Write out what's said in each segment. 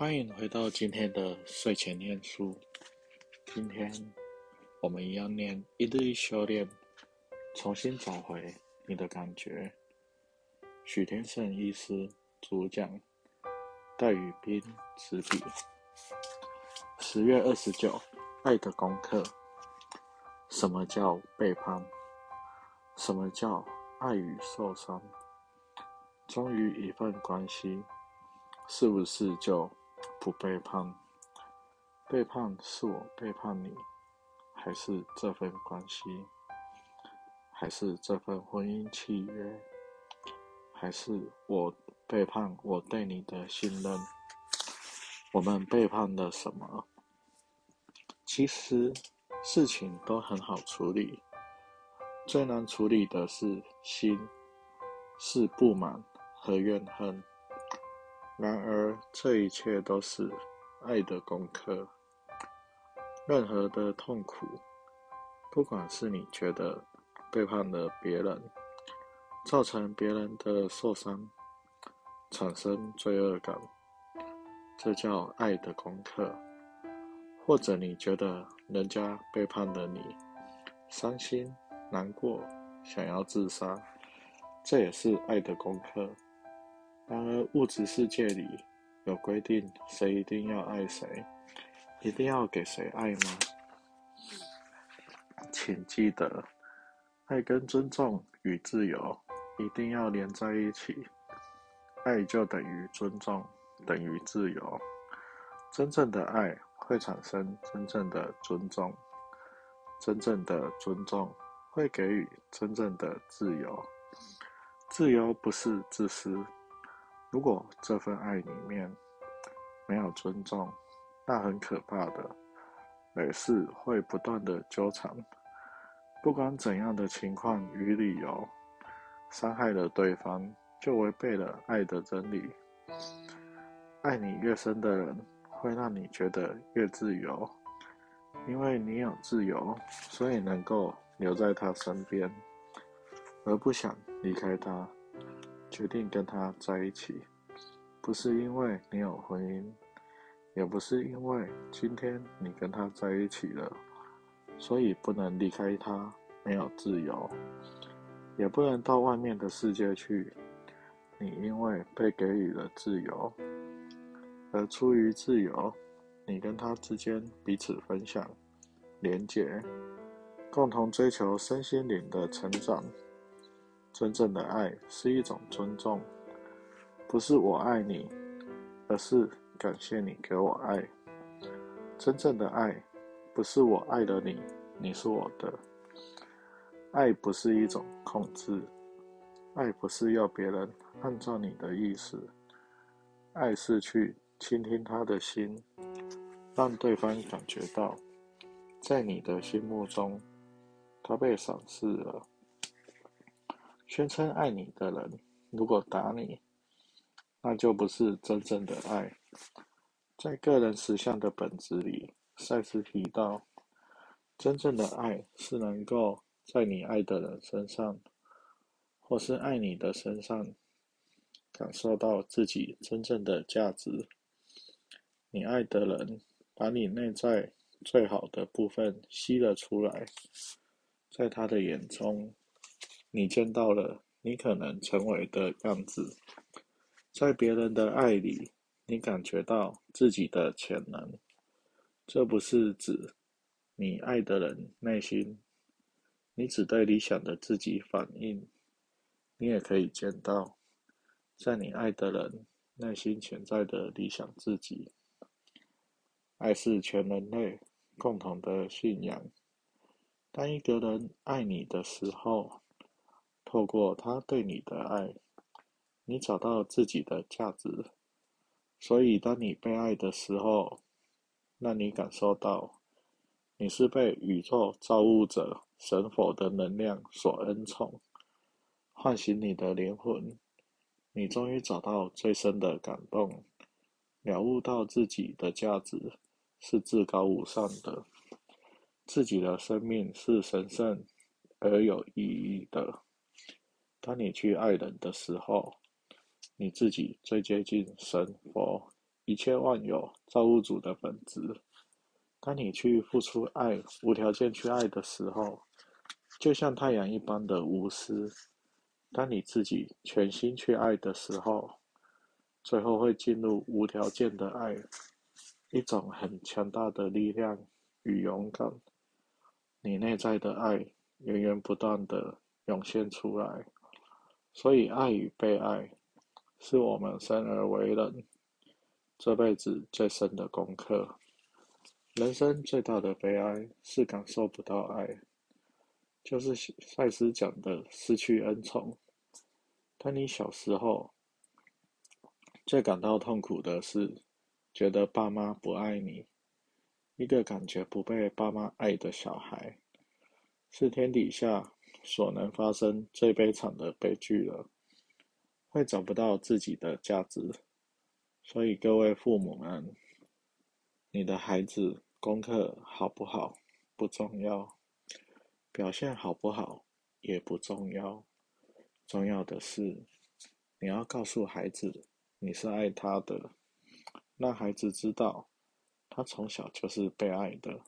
欢迎回到今天的睡前念书。今天我们一样念一日一修炼，重新找回你的感觉。许天胜医师主讲，戴宇斌执笔。十月二十九，爱的功课。什么叫背叛？什么叫爱与受伤？忠于一份关系，是不是就？不背叛，背叛是我背叛你，还是这份关系，还是这份婚姻契约，还是我背叛我对你的信任？我们背叛了什么？其实事情都很好处理，最难处理的是心，是不满和怨恨。然而，这一切都是爱的功课。任何的痛苦，不管是你觉得背叛了别人，造成别人的受伤，产生罪恶感，这叫爱的功课；或者你觉得人家背叛了你，伤心、难过，想要自杀，这也是爱的功课。然而，物质世界里有规定，谁一定要爱谁，一定要给谁爱吗？请记得，爱跟尊重与自由一定要连在一起。爱就等于尊重，等于自由。真正的爱会产生真正的尊重，真正的尊重会给予真正的自由。自由不是自私。如果这份爱里面没有尊重，那很可怕的，每事会不断的纠缠，不管怎样的情况与理由，伤害了对方，就违背了爱的真理。爱你越深的人，会让你觉得越自由，因为你有自由，所以能够留在他身边，而不想离开他。决定跟他在一起，不是因为你有婚姻，也不是因为今天你跟他在一起了，所以不能离开他，没有自由，也不能到外面的世界去。你因为被给予了自由，而出于自由，你跟他之间彼此分享、连结，共同追求身心灵的成长。真正的爱是一种尊重，不是我爱你，而是感谢你给我爱。真正的爱不是我爱了你，你是我的。爱不是一种控制，爱不是要别人按照你的意思，爱是去倾听他的心，让对方感觉到，在你的心目中，他被赏识了。宣称爱你的人，如果打你，那就不是真正的爱。在个人实相的本质里，赛斯提到，真正的爱是能够在你爱的人身上，或是爱你的身上，感受到自己真正的价值。你爱的人把你内在最好的部分吸了出来，在他的眼中。你见到了你可能成为的样子，在别人的爱里，你感觉到自己的潜能。这不是指你爱的人内心，你只对理想的自己反应。你也可以见到，在你爱的人内心潜在的理想自己。爱是全人类共同的信仰。当一个人爱你的时候，透过他对你的爱，你找到自己的价值。所以，当你被爱的时候，让你感受到你是被宇宙造物者神佛的能量所恩宠，唤醒你的灵魂。你终于找到最深的感动，了悟到自己的价值是至高无上的，自己的生命是神圣而有意义的。当你去爱人的时候，你自己最接近神佛一切万有造物主的本质。当你去付出爱、无条件去爱的时候，就像太阳一般的无私。当你自己全心去爱的时候，最后会进入无条件的爱，一种很强大的力量与勇敢。你内在的爱源源不断的涌现出来。所以，爱与被爱，是我们生而为人这辈子最深的功课。人生最大的悲哀是感受不到爱，就是赛斯讲的失去恩宠。当你小时候最感到痛苦的是觉得爸妈不爱你，一个感觉不被爸妈爱的小孩，是天底下所能发生最悲惨的悲剧了，会找不到自己的价值。所以各位父母们，你的孩子。功课好不好不重要，表现好不好也不重要，重要的是你要告诉孩子你是爱他的，让孩子知道他从小就是被爱的。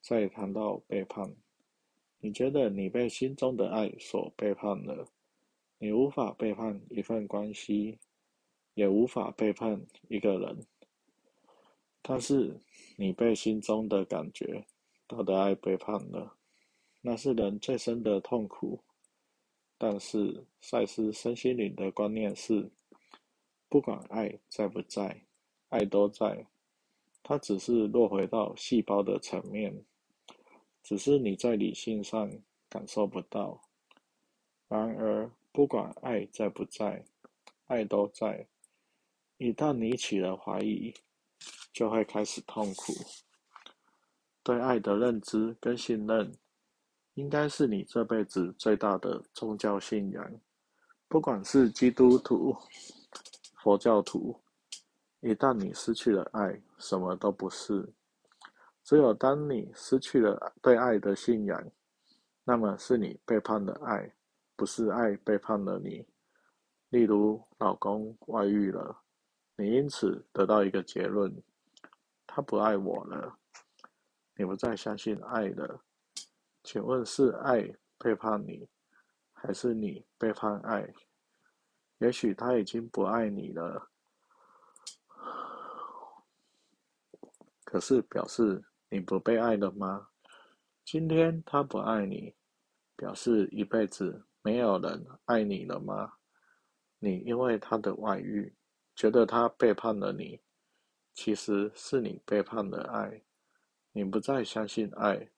再谈到背叛，你觉得你被心中的爱所背叛了？你无法背叛一份关系，也无法背叛一个人。但是，你被心中的感觉到的爱背叛了，那是人最深的痛苦。但是，赛斯身心灵的观念是，不管爱在不在，爱都在，它只是落回到细胞的层面，只是你在理性上感受不到。然而，不管爱在不在，爱都在。一旦你起了怀疑，就会开始痛苦。对爱的认知跟信任，应该是你这辈子最大的宗教信仰。不管是基督徒、佛教徒，一旦你失去了爱，什么都不是。只有当你失去了对爱的信仰，那么是你背叛了爱，不是爱背叛了你。例如，老公外遇了，你因此得到一个结论。他不爱我了，你不再相信爱了。请问是爱背叛你，还是你背叛爱？也许他已经不爱你了，可是表示你不被爱了吗？今天他不爱你，表示一辈子没有人爱你了吗？你因为他的外遇，觉得他背叛了你。其实是你背叛了爱，你不再相信爱。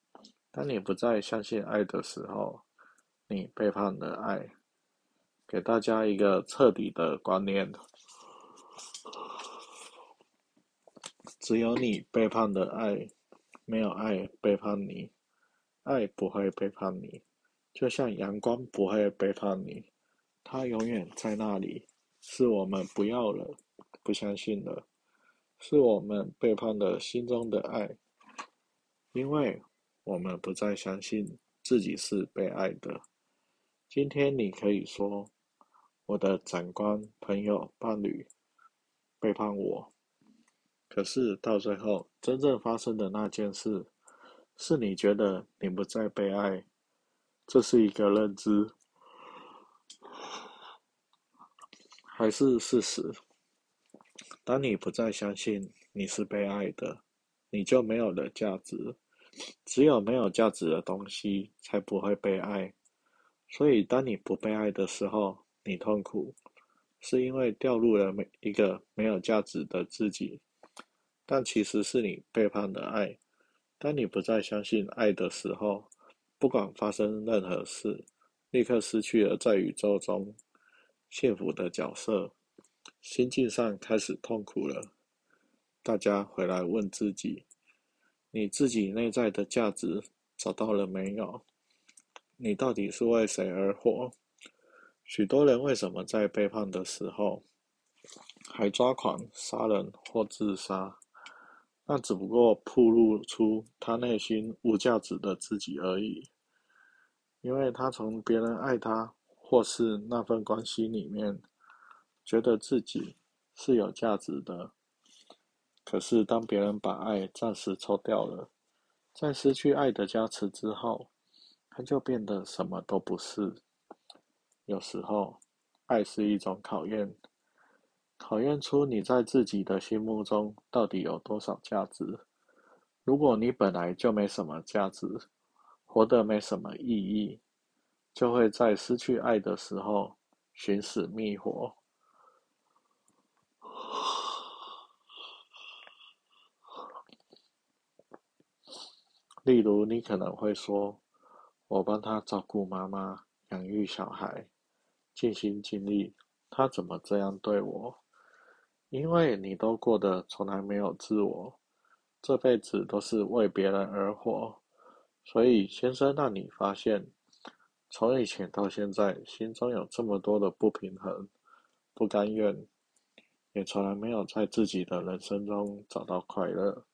当你不再相信爱的时候，你背叛了爱。给大家一个彻底的观念：只有你背叛了爱，没有爱背叛你。爱不会背叛你，就像阳光不会背叛你，它永远在那里。是我们不要了，不相信了。是我们背叛了心中的爱，因为我们不再相信自己是被爱的。今天你可以说，我的长官、朋友、伴侣背叛我，可是到最后真正发生的那件事，是你觉得你不再被爱，这是一个认知，还是事实？当你不再相信你是被爱的，你就没有了价值。只有没有价值的东西才不会被爱。所以，当你不被爱的时候，你痛苦，是因为掉入了每一个没有价值的自己。但其实是你背叛了爱。当你不再相信爱的时候，不管发生任何事，立刻失去了在宇宙中幸福的角色。心境上开始痛苦了，大家回来问自己：你自己内在的价值找到了没有？你到底是为谁而活？许多人为什么在背叛的时候还抓狂、杀人或自杀？那只不过暴露出他内心无价值的自己而已，因为他从别人爱他或是那份关系里面。觉得自己是有价值的。可是当别人把爱暂时抽掉了，在失去爱的加持之后，他就变得什么都不是。有时候，爱是一种考验，考验出你在自己的心目中到底有多少价值。如果你本来就没什么价值，活得没什么意义，就会在失去爱的时候寻死觅活。例如，你可能会说：“我帮他照顾妈妈，养育小孩，尽心尽力，他怎么这样对我？”因为你都过得从来没有自我，这辈子都是为别人而活，所以先生让你发现，从以前到现在，心中有这么多的不平衡、不甘愿，也从来没有在自己的人生中找到快乐。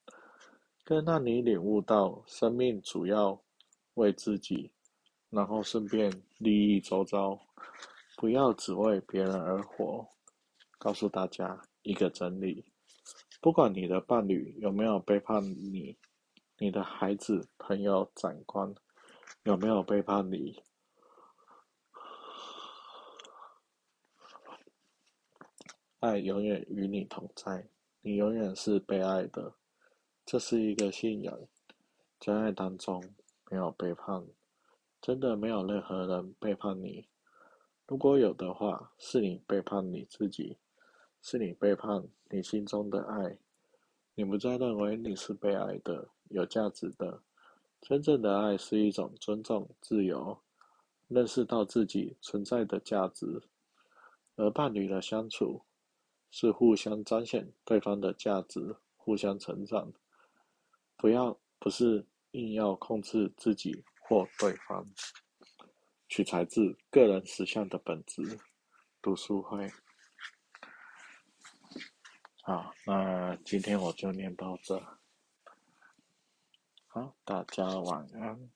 更让你领悟到，生命主要为自己，然后顺便利益周遭，不要只为别人而活。告诉大家一个真理：不管你的伴侣有没有背叛你，你的孩子、朋友、长官有没有背叛你，爱永远与你同在，你永远是被爱的。这是一个信仰，在爱当中没有背叛，真的没有任何人背叛你。如果有的话，是你背叛你自己，是你背叛你心中的爱。你不再认为你是被爱的、有价值的。真正的爱是一种尊重、自由，认识到自己存在的价值。而伴侣的相处，是互相彰显对方的价值，互相成长。不要，不是硬要控制自己或对方，取材自个人实相的本质。读书会，好，那今天我就念到这。好，大家晚安。